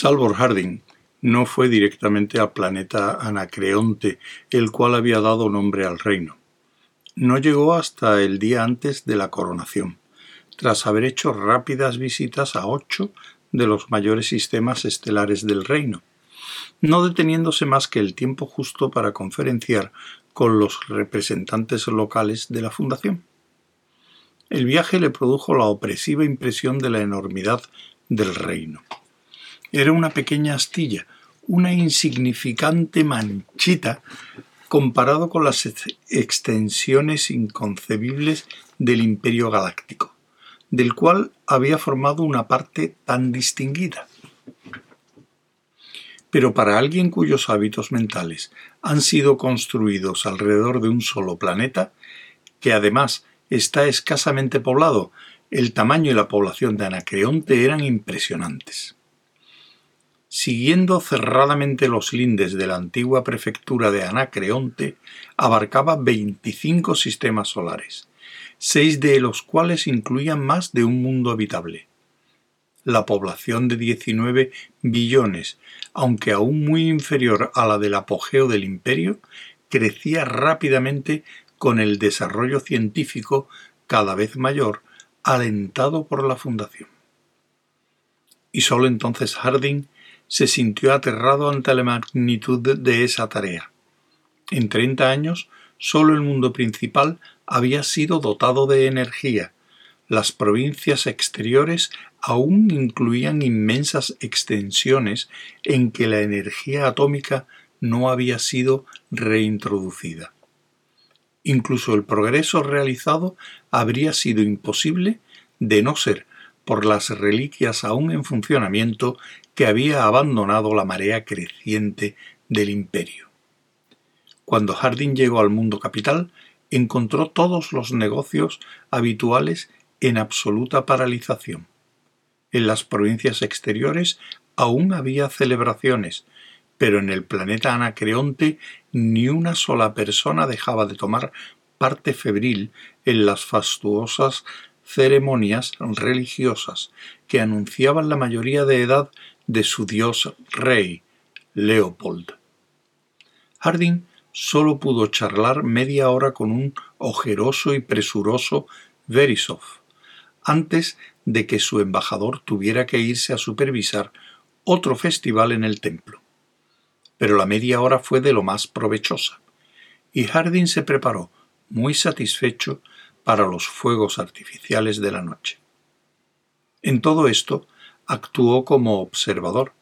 Salvor Harding no fue directamente al planeta Anacreonte, el cual había dado nombre al reino. No llegó hasta el día antes de la coronación, tras haber hecho rápidas visitas a ocho de los mayores sistemas estelares del reino, no deteniéndose más que el tiempo justo para conferenciar con los representantes locales de la Fundación. El viaje le produjo la opresiva impresión de la enormidad del reino. Era una pequeña astilla, una insignificante manchita comparado con las extensiones inconcebibles del imperio galáctico, del cual había formado una parte tan distinguida. Pero para alguien cuyos hábitos mentales han sido construidos alrededor de un solo planeta, que además está escasamente poblado, el tamaño y la población de Anacreonte eran impresionantes. Siguiendo cerradamente los lindes de la antigua prefectura de Anacreonte, abarcaba 25 sistemas solares, seis de los cuales incluían más de un mundo habitable. La población de 19 billones, aunque aún muy inferior a la del apogeo del imperio, crecía rápidamente con el desarrollo científico cada vez mayor, alentado por la fundación. Y sólo entonces Harding se sintió aterrado ante la magnitud de esa tarea. En treinta años, sólo el mundo principal había sido dotado de energía. Las provincias exteriores aún incluían inmensas extensiones en que la energía atómica no había sido reintroducida. Incluso el progreso realizado habría sido imposible de no ser por las reliquias aún en funcionamiento que había abandonado la marea creciente del imperio. Cuando Harding llegó al mundo capital, encontró todos los negocios habituales en absoluta paralización. En las provincias exteriores aún había celebraciones, pero en el planeta Anacreonte ni una sola persona dejaba de tomar parte febril en las fastuosas ceremonias religiosas que anunciaban la mayoría de edad de su dios rey, Leopold. Harding solo pudo charlar media hora con un ojeroso y presuroso Verisov, antes de que su embajador tuviera que irse a supervisar otro festival en el templo. Pero la media hora fue de lo más provechosa, y Harding se preparó, muy satisfecho, para los fuegos artificiales de la noche. En todo esto actuó como observador,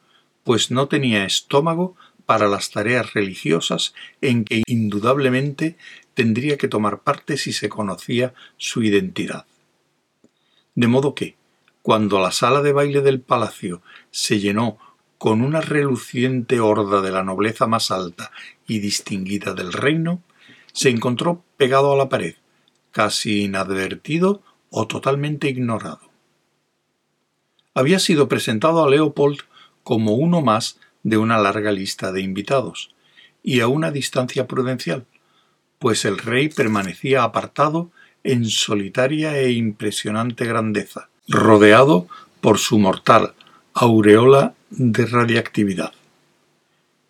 pues no tenía estómago para las tareas religiosas en que indudablemente tendría que tomar parte si se conocía su identidad. De modo que, cuando la sala de baile del palacio se llenó con una reluciente horda de la nobleza más alta y distinguida del reino, se encontró pegado a la pared, casi inadvertido o totalmente ignorado. Había sido presentado a Leopold como uno más de una larga lista de invitados, y a una distancia prudencial, pues el rey permanecía apartado en solitaria e impresionante grandeza, rodeado por su mortal aureola de radiactividad.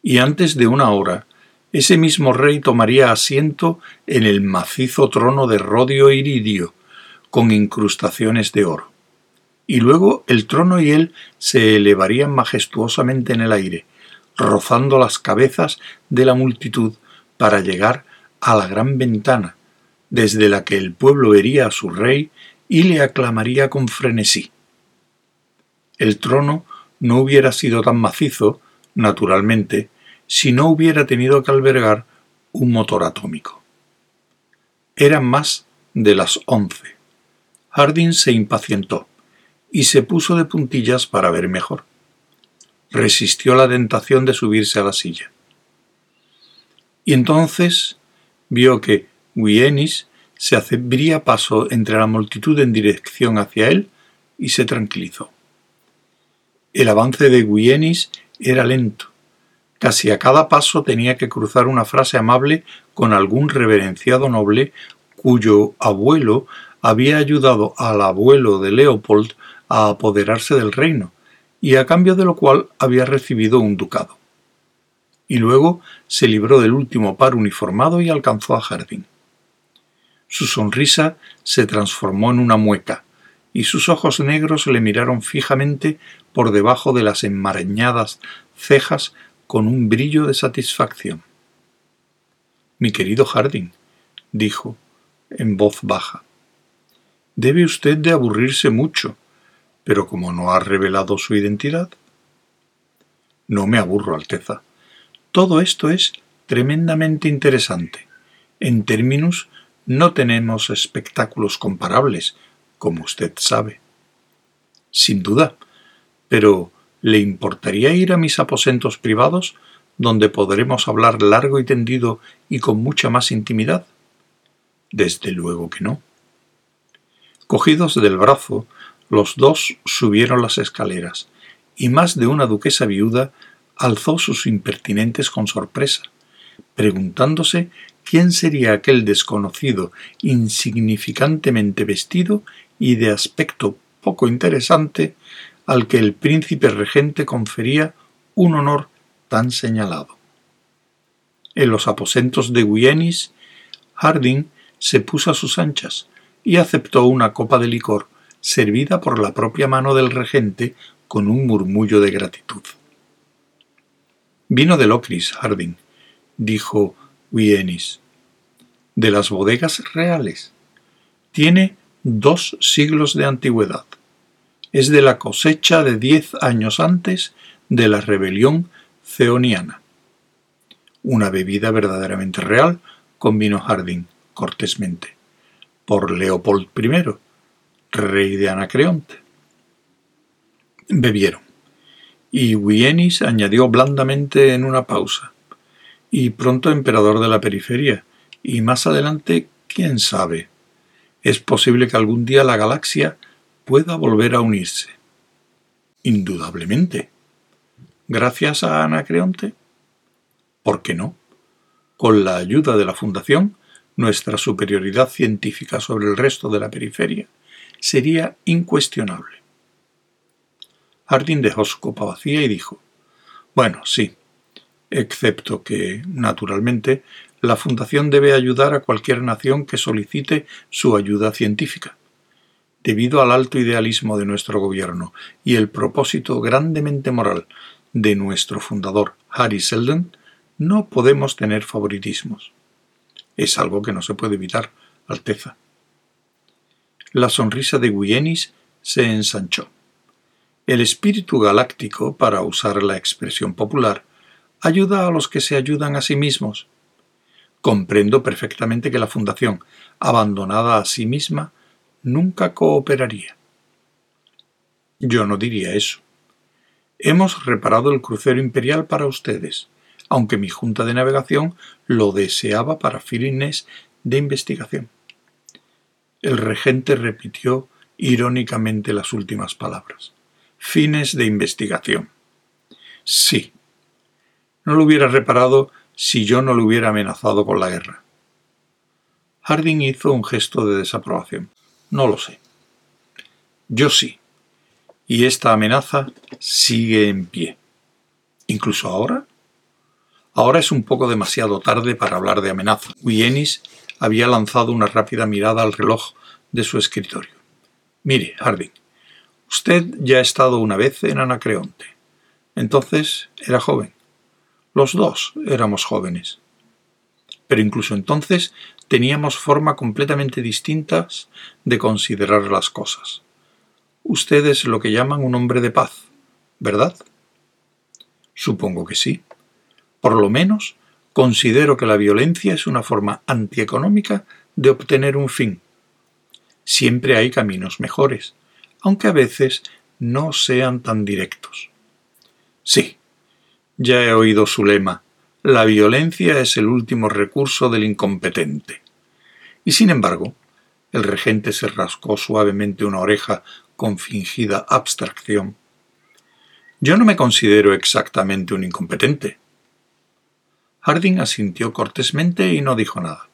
Y antes de una hora ese mismo rey tomaría asiento en el macizo trono de rodio iridio, con incrustaciones de oro. Y luego el trono y él se elevarían majestuosamente en el aire, rozando las cabezas de la multitud para llegar a la gran ventana, desde la que el pueblo vería a su rey y le aclamaría con frenesí. El trono no hubiera sido tan macizo, naturalmente, si no hubiera tenido que albergar un motor atómico. Eran más de las once. Harding se impacientó y se puso de puntillas para ver mejor. Resistió la tentación de subirse a la silla. Y entonces vio que Wienis se abría paso entre la multitud en dirección hacia él y se tranquilizó. El avance de Wienis era lento, Casi a cada paso tenía que cruzar una frase amable con algún reverenciado noble cuyo abuelo había ayudado al abuelo de Leopold a apoderarse del reino, y a cambio de lo cual había recibido un ducado. Y luego se libró del último par uniformado y alcanzó a Jardín. Su sonrisa se transformó en una mueca, y sus ojos negros le miraron fijamente por debajo de las enmarañadas cejas con un brillo de satisfacción. Mi querido Harding, dijo en voz baja, debe usted de aburrirse mucho, pero como no ha revelado su identidad. No me aburro, Alteza. Todo esto es tremendamente interesante. En términos no tenemos espectáculos comparables, como usted sabe. Sin duda, pero ¿le importaría ir a mis aposentos privados, donde podremos hablar largo y tendido y con mucha más intimidad? Desde luego que no. Cogidos del brazo, los dos subieron las escaleras, y más de una duquesa viuda alzó sus impertinentes con sorpresa, preguntándose quién sería aquel desconocido insignificantemente vestido y de aspecto poco interesante al que el príncipe regente confería un honor tan señalado. En los aposentos de Guyenis, Harding se puso a sus anchas y aceptó una copa de licor servida por la propia mano del regente con un murmullo de gratitud. Vino de Locris, Harding, dijo De las bodegas reales. Tiene dos siglos de antigüedad. Es de la cosecha de diez años antes de la rebelión ceoniana. Una bebida verdaderamente real, convino Harding cortésmente, por Leopold I, rey de Anacreonte. Bebieron, y Wienis añadió blandamente en una pausa, y pronto emperador de la periferia, y más adelante, quién sabe, es posible que algún día la galaxia pueda volver a unirse. Indudablemente. Gracias a Anacreonte. ¿Por qué no? Con la ayuda de la Fundación, nuestra superioridad científica sobre el resto de la periferia sería incuestionable. Harding dejó su copa vacía y dijo Bueno, sí, excepto que, naturalmente, la Fundación debe ayudar a cualquier nación que solicite su ayuda científica. Debido al alto idealismo de nuestro gobierno y el propósito grandemente moral de nuestro fundador Harry Seldon, no podemos tener favoritismos. Es algo que no se puede evitar, Alteza. La sonrisa de Guyenis se ensanchó. El espíritu galáctico, para usar la expresión popular, ayuda a los que se ayudan a sí mismos. Comprendo perfectamente que la Fundación, abandonada a sí misma, nunca cooperaría. Yo no diría eso. Hemos reparado el crucero imperial para ustedes, aunque mi junta de navegación lo deseaba para fines de investigación. El regente repitió irónicamente las últimas palabras fines de investigación. Sí. No lo hubiera reparado si yo no lo hubiera amenazado con la guerra. Harding hizo un gesto de desaprobación. No lo sé. Yo sí. Y esta amenaza sigue en pie. ¿Incluso ahora? Ahora es un poco demasiado tarde para hablar de amenaza. Wienis había lanzado una rápida mirada al reloj de su escritorio. Mire, Harding, Usted ya ha estado una vez en Anacreonte. Entonces era joven. Los dos éramos jóvenes. Pero incluso entonces teníamos forma completamente distintas de considerar las cosas. Usted es lo que llaman un hombre de paz, ¿verdad? Supongo que sí. Por lo menos considero que la violencia es una forma antieconómica de obtener un fin. Siempre hay caminos mejores, aunque a veces no sean tan directos. Sí, ya he oído su lema, la violencia es el último recurso del incompetente. Y sin embargo, el regente se rascó suavemente una oreja con fingida abstracción. Yo no me considero exactamente un incompetente, Harding asintió cortésmente y no dijo nada.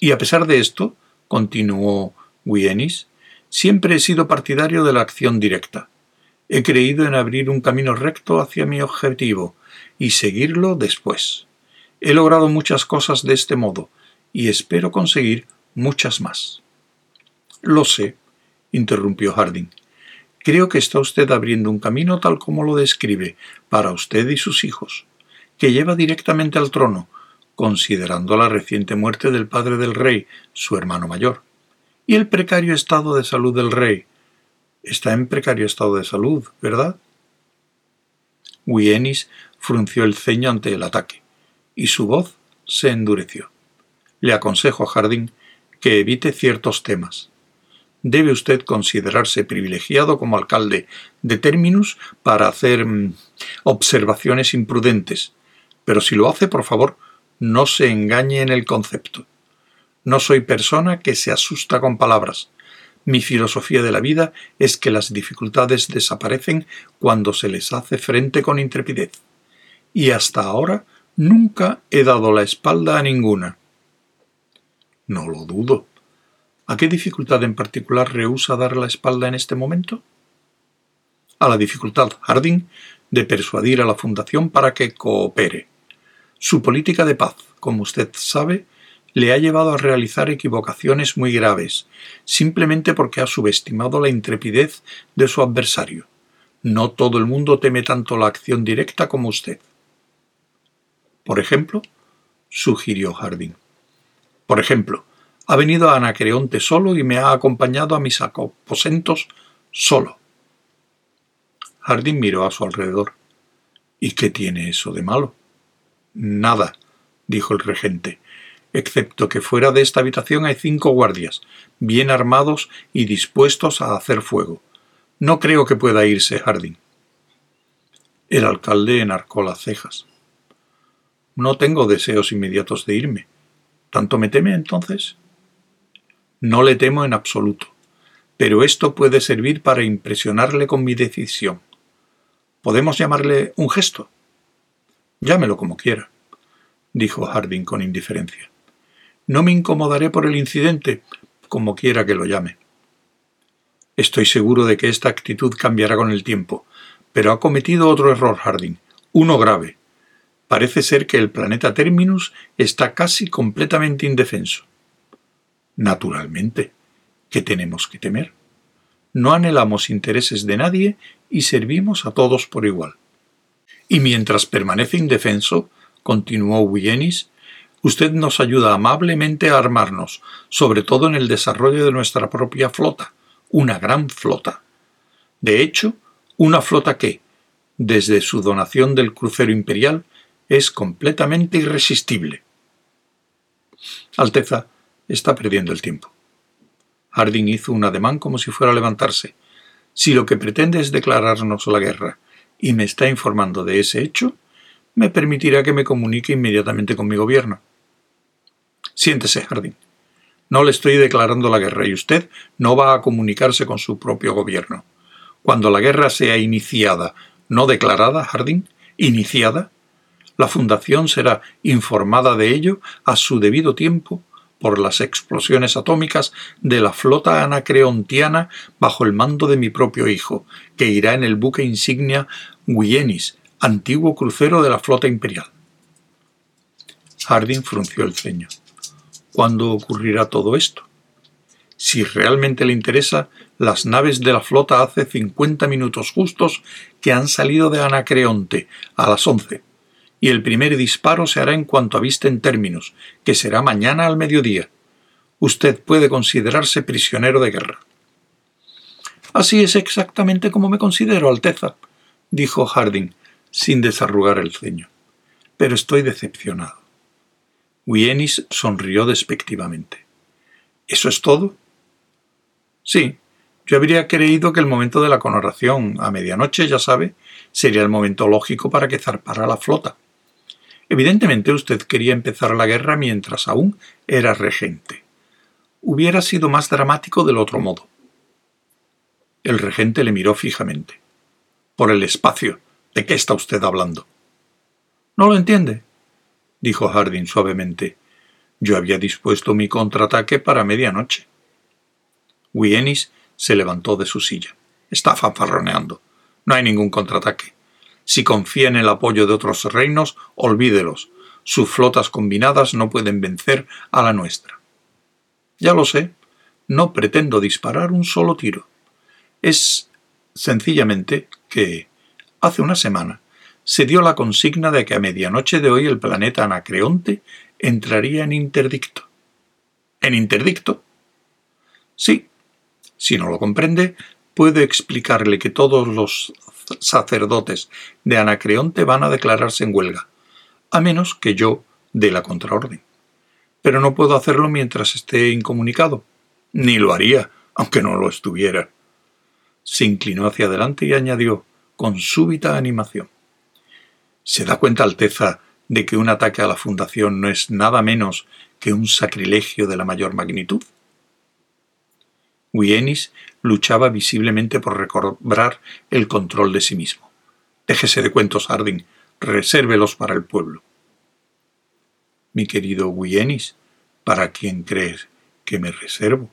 Y a pesar de esto, continuó Wienis, siempre he sido partidario de la acción directa. He creído en abrir un camino recto hacia mi objetivo y seguirlo después. He logrado muchas cosas de este modo y espero conseguir muchas más. Lo sé, interrumpió Harding. Creo que está usted abriendo un camino tal como lo describe, para usted y sus hijos que lleva directamente al trono, considerando la reciente muerte del padre del rey, su hermano mayor, y el precario estado de salud del rey. Está en precario estado de salud, ¿verdad? Wienis frunció el ceño ante el ataque, y su voz se endureció. Le aconsejo a Harding que evite ciertos temas. Debe usted considerarse privilegiado como alcalde de Terminus para hacer mm, observaciones imprudentes, pero si lo hace, por favor, no se engañe en el concepto. No soy persona que se asusta con palabras. Mi filosofía de la vida es que las dificultades desaparecen cuando se les hace frente con intrepidez. Y hasta ahora nunca he dado la espalda a ninguna. No lo dudo. ¿A qué dificultad en particular rehúsa dar la espalda en este momento? A la dificultad, Harding, de persuadir a la Fundación para que coopere. Su política de paz, como usted sabe, le ha llevado a realizar equivocaciones muy graves, simplemente porque ha subestimado la intrepidez de su adversario. No todo el mundo teme tanto la acción directa como usted. Por ejemplo, sugirió Harding. Por ejemplo, ha venido a Anacreonte solo y me ha acompañado a mis aposentos solo. Harding miró a su alrededor. ¿Y qué tiene eso de malo? Nada, dijo el regente, excepto que fuera de esta habitación hay cinco guardias, bien armados y dispuestos a hacer fuego. No creo que pueda irse, Harding. El alcalde enarcó las cejas. No tengo deseos inmediatos de irme. ¿Tanto me teme entonces? No le temo en absoluto, pero esto puede servir para impresionarle con mi decisión. ¿Podemos llamarle un gesto? Llámelo como quiera, dijo Harding con indiferencia. No me incomodaré por el incidente, como quiera que lo llame. Estoy seguro de que esta actitud cambiará con el tiempo, pero ha cometido otro error Harding, uno grave. Parece ser que el planeta Terminus está casi completamente indefenso. Naturalmente, ¿qué tenemos que temer? No anhelamos intereses de nadie y servimos a todos por igual. Y mientras permanece indefenso, continuó Wienis, usted nos ayuda amablemente a armarnos, sobre todo en el desarrollo de nuestra propia flota, una gran flota. De hecho, una flota que, desde su donación del crucero imperial, es completamente irresistible. Alteza está perdiendo el tiempo. Harding hizo un ademán como si fuera a levantarse. Si lo que pretende es declararnos la guerra y me está informando de ese hecho, me permitirá que me comunique inmediatamente con mi gobierno. Siéntese, Jardín. No le estoy declarando la guerra y usted no va a comunicarse con su propio gobierno. Cuando la guerra sea iniciada, no declarada, Jardín, iniciada, la Fundación será informada de ello a su debido tiempo por las explosiones atómicas de la flota anacreontiana bajo el mando de mi propio hijo, que irá en el buque insignia Guyenis, antiguo crucero de la flota imperial. Harding frunció el ceño. ¿Cuándo ocurrirá todo esto? Si realmente le interesa, las naves de la flota hace cincuenta minutos justos que han salido de Anacreonte a las once y el primer disparo se hará en cuanto avisten términos, que será mañana al mediodía. Usted puede considerarse prisionero de guerra. Así es exactamente como me considero, Alteza, dijo Harding, sin desarrugar el ceño. Pero estoy decepcionado. Wienis sonrió despectivamente. ¿Eso es todo? Sí, yo habría creído que el momento de la coronación, a medianoche, ya sabe, sería el momento lógico para que zarpara la flota. Evidentemente usted quería empezar la guerra mientras aún era regente. Hubiera sido más dramático del otro modo. El regente le miró fijamente. Por el espacio. ¿De qué está usted hablando? ¿No lo entiende? Dijo Harding suavemente. Yo había dispuesto mi contraataque para medianoche. Wienis se levantó de su silla. Está fanfarroneando. No hay ningún contraataque. Si confía en el apoyo de otros reinos, olvídelos. Sus flotas combinadas no pueden vencer a la nuestra. Ya lo sé. No pretendo disparar un solo tiro. Es sencillamente que, hace una semana, se dio la consigna de que a medianoche de hoy el planeta Anacreonte entraría en interdicto. ¿En interdicto? Sí. Si no lo comprende, puedo explicarle que todos los sacerdotes de Anacreonte van a declararse en huelga, a menos que yo dé la contraorden. Pero no puedo hacerlo mientras esté incomunicado. Ni lo haría, aunque no lo estuviera. Se inclinó hacia adelante y añadió, con súbita animación. ¿Se da cuenta, Alteza, de que un ataque a la Fundación no es nada menos que un sacrilegio de la mayor magnitud? Wienis luchaba visiblemente por recobrar el control de sí mismo. Déjese de cuentos, Harding. Resérvelos para el pueblo. Mi querido Wienis, ¿para quién crees que me reservo?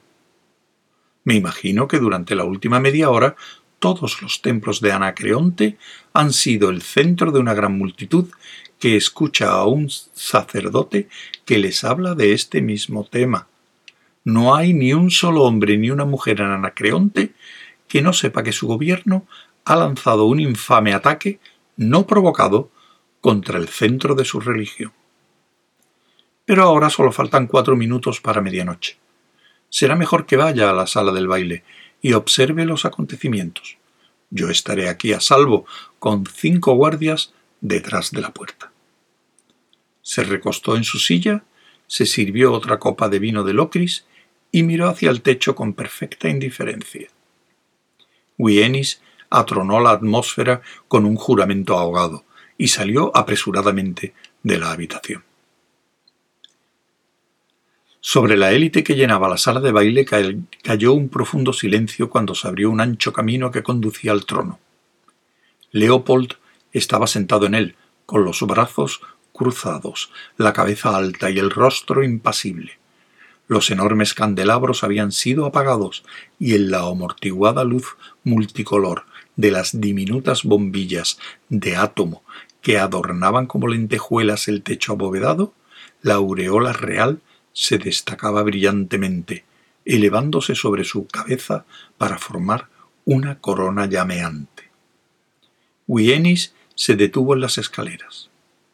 Me imagino que durante la última media hora todos los templos de Anacreonte han sido el centro de una gran multitud que escucha a un sacerdote que les habla de este mismo tema. No hay ni un solo hombre ni una mujer en Anacreonte que no sepa que su gobierno ha lanzado un infame ataque no provocado contra el centro de su religión. Pero ahora solo faltan cuatro minutos para medianoche. Será mejor que vaya a la sala del baile y observe los acontecimientos. Yo estaré aquí a salvo, con cinco guardias detrás de la puerta. Se recostó en su silla, se sirvió otra copa de vino de Locris y miró hacia el techo con perfecta indiferencia. Wienis atronó la atmósfera con un juramento ahogado y salió apresuradamente de la habitación. Sobre la élite que llenaba la sala de baile cayó un profundo silencio cuando se abrió un ancho camino que conducía al trono. Leopold estaba sentado en él, con los brazos cruzados, la cabeza alta y el rostro impasible. Los enormes candelabros habían sido apagados y en la amortiguada luz multicolor de las diminutas bombillas de átomo que adornaban como lentejuelas el techo abovedado, la aureola real se destacaba brillantemente, elevándose sobre su cabeza para formar una corona llameante. Wienis se detuvo en las escaleras.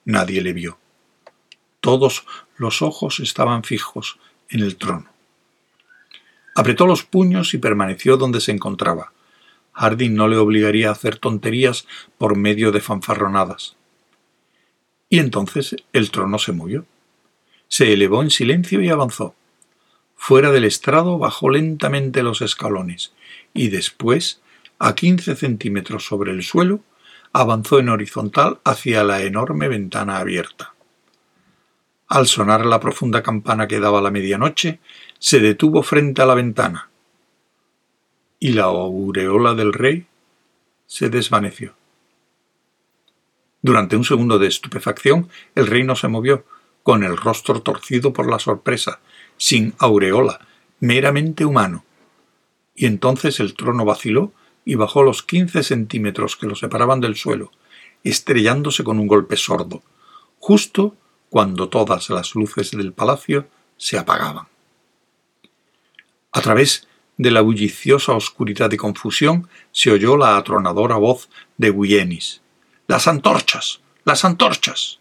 Nadie le vio. Todos los ojos estaban fijos en el trono. Apretó los puños y permaneció donde se encontraba. Harding no le obligaría a hacer tonterías por medio de fanfarronadas. Y entonces el trono se movió. Se elevó en silencio y avanzó. Fuera del estrado bajó lentamente los escalones y después, a quince centímetros sobre el suelo, avanzó en horizontal hacia la enorme ventana abierta. Al sonar la profunda campana que daba la medianoche, se detuvo frente a la ventana y la aureola del rey se desvaneció. Durante un segundo de estupefacción, el rey no se movió, con el rostro torcido por la sorpresa, sin aureola, meramente humano. Y entonces el trono vaciló y bajó los quince centímetros que lo separaban del suelo, estrellándose con un golpe sordo, justo cuando todas las luces del palacio se apagaban. A través de la bulliciosa oscuridad y confusión se oyó la atronadora voz de Wienis. ¡Las antorchas! ¡Las antorchas!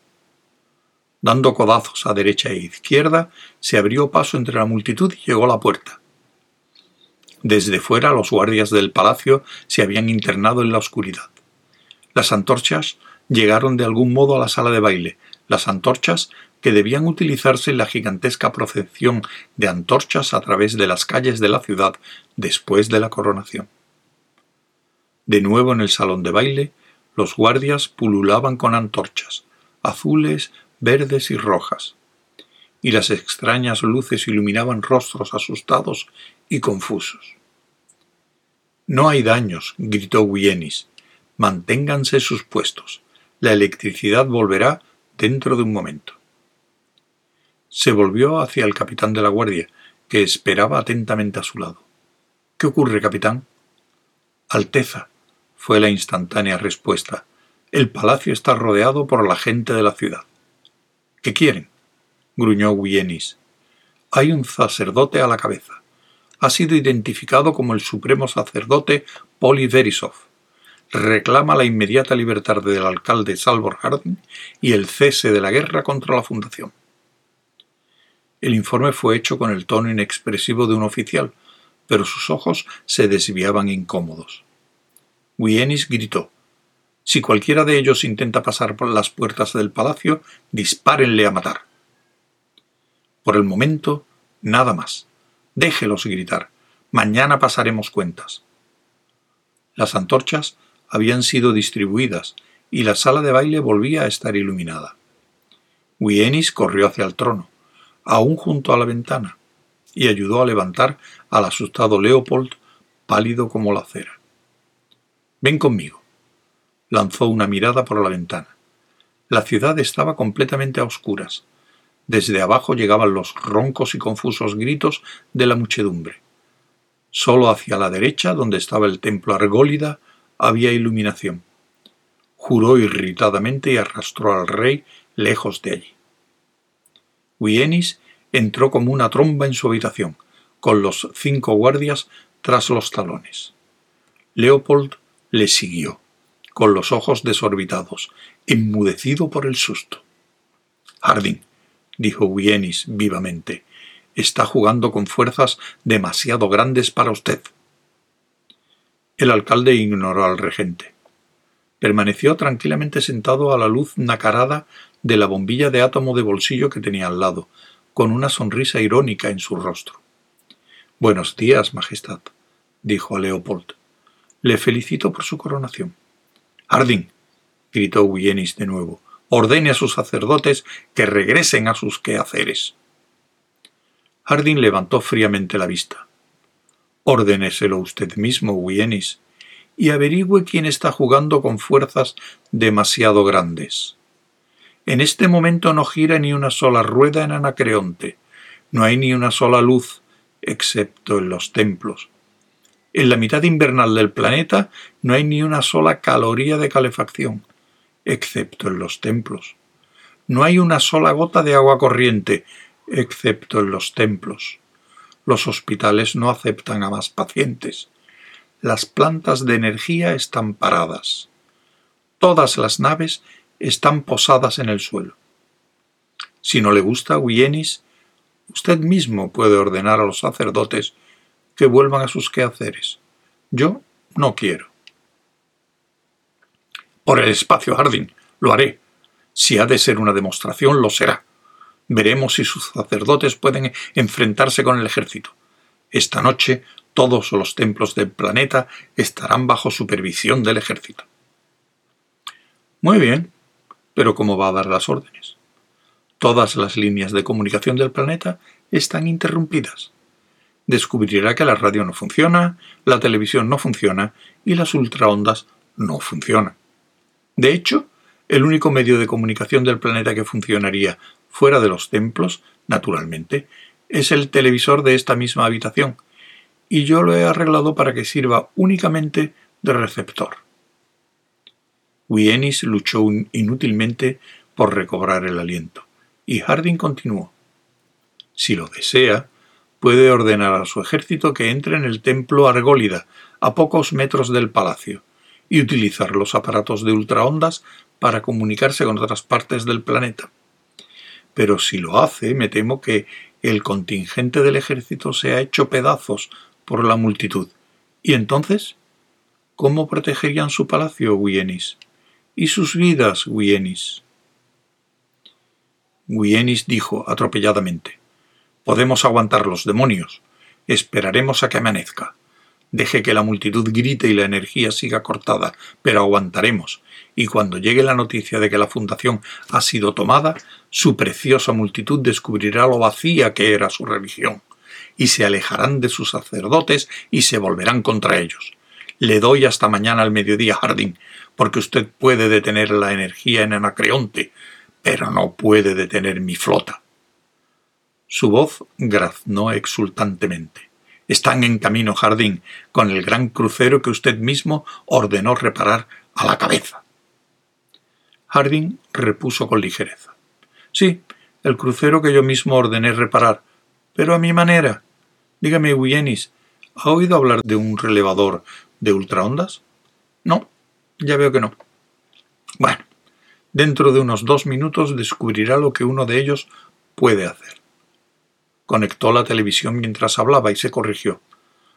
Dando codazos a derecha e izquierda, se abrió paso entre la multitud y llegó a la puerta. Desde fuera los guardias del palacio se habían internado en la oscuridad. Las antorchas llegaron de algún modo a la sala de baile, las antorchas que debían utilizarse en la gigantesca procesión de antorchas a través de las calles de la ciudad después de la coronación. De nuevo en el salón de baile, los guardias pululaban con antorchas, azules, verdes y rojas, y las extrañas luces iluminaban rostros asustados y confusos. No hay daños, gritó Wienis. Manténganse sus puestos. La electricidad volverá dentro de un momento. Se volvió hacia el capitán de la guardia, que esperaba atentamente a su lado. ¿Qué ocurre, capitán? Alteza, fue la instantánea respuesta. El palacio está rodeado por la gente de la ciudad. ¿Qué quieren? gruñó Wienis. Hay un sacerdote a la cabeza. Ha sido identificado como el supremo sacerdote Poli Verisov. Reclama la inmediata libertad del alcalde Salvor Harding y el cese de la guerra contra la fundación. El informe fue hecho con el tono inexpresivo de un oficial, pero sus ojos se desviaban incómodos. Wienis gritó Si cualquiera de ellos intenta pasar por las puertas del palacio, dispárenle a matar. Por el momento, nada más. Déjelos gritar. Mañana pasaremos cuentas. Las antorchas habían sido distribuidas y la sala de baile volvía a estar iluminada. Wienis corrió hacia el trono, aún junto a la ventana, y ayudó a levantar al asustado Leopold, pálido como la cera. Ven conmigo. Lanzó una mirada por la ventana. La ciudad estaba completamente a oscuras, desde abajo llegaban los roncos y confusos gritos de la muchedumbre. Solo hacia la derecha, donde estaba el templo Argólida, había iluminación. Juró irritadamente y arrastró al rey lejos de allí. Wienis entró como una tromba en su habitación, con los cinco guardias tras los talones. Leopold le siguió, con los ojos desorbitados, enmudecido por el susto. Harding, dijo Wienis vivamente. Está jugando con fuerzas demasiado grandes para usted. El alcalde ignoró al regente. Permaneció tranquilamente sentado a la luz nacarada de la bombilla de átomo de bolsillo que tenía al lado, con una sonrisa irónica en su rostro. Buenos días, Majestad, dijo a Leopold. Le felicito por su coronación. Harding, gritó Wienis de nuevo, ordene a sus sacerdotes que regresen a sus quehaceres. Harding levantó fríamente la vista. Ordéneselo usted mismo, Wienis, y averigüe quién está jugando con fuerzas demasiado grandes. En este momento no gira ni una sola rueda en Anacreonte, no hay ni una sola luz, excepto en los templos. En la mitad invernal del planeta no hay ni una sola caloría de calefacción excepto en los templos. No hay una sola gota de agua corriente, excepto en los templos. Los hospitales no aceptan a más pacientes. Las plantas de energía están paradas. Todas las naves están posadas en el suelo. Si no le gusta Wienis, usted mismo puede ordenar a los sacerdotes que vuelvan a sus quehaceres. Yo no quiero. Por el espacio, Harding. Lo haré. Si ha de ser una demostración, lo será. Veremos si sus sacerdotes pueden enfrentarse con el ejército. Esta noche todos los templos del planeta estarán bajo supervisión del ejército. Muy bien, pero ¿cómo va a dar las órdenes? Todas las líneas de comunicación del planeta están interrumpidas. Descubrirá que la radio no funciona, la televisión no funciona y las ultraondas no funcionan. De hecho, el único medio de comunicación del planeta que funcionaría fuera de los templos, naturalmente, es el televisor de esta misma habitación, y yo lo he arreglado para que sirva únicamente de receptor. Wienis luchó inútilmente por recobrar el aliento, y Harding continuó. Si lo desea, puede ordenar a su ejército que entre en el templo Argólida, a pocos metros del palacio, y utilizar los aparatos de ultraondas para comunicarse con otras partes del planeta. Pero si lo hace, me temo que el contingente del ejército se ha hecho pedazos por la multitud. ¿Y entonces? ¿Cómo protegerían su palacio, Wienis? ¿Y sus vidas, Wienis? Wienis dijo atropelladamente: Podemos aguantar los demonios. Esperaremos a que amanezca. Deje que la multitud grite y la energía siga cortada, pero aguantaremos, y cuando llegue la noticia de que la fundación ha sido tomada, su preciosa multitud descubrirá lo vacía que era su religión, y se alejarán de sus sacerdotes y se volverán contra ellos. Le doy hasta mañana al mediodía, Harding, porque usted puede detener la energía en Anacreonte, pero no puede detener mi flota. Su voz graznó exultantemente. Están en camino, Jardín, con el gran crucero que usted mismo ordenó reparar a la cabeza. Harding repuso con ligereza. Sí, el crucero que yo mismo ordené reparar, pero a mi manera. Dígame, Wienis, ¿ha oído hablar de un relevador de ultraondas? No, ya veo que no. Bueno, dentro de unos dos minutos descubrirá lo que uno de ellos puede hacer. Conectó la televisión mientras hablaba y se corrigió.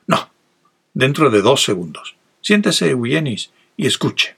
No, dentro de dos segundos. Siéntese, Wienis, y escuche.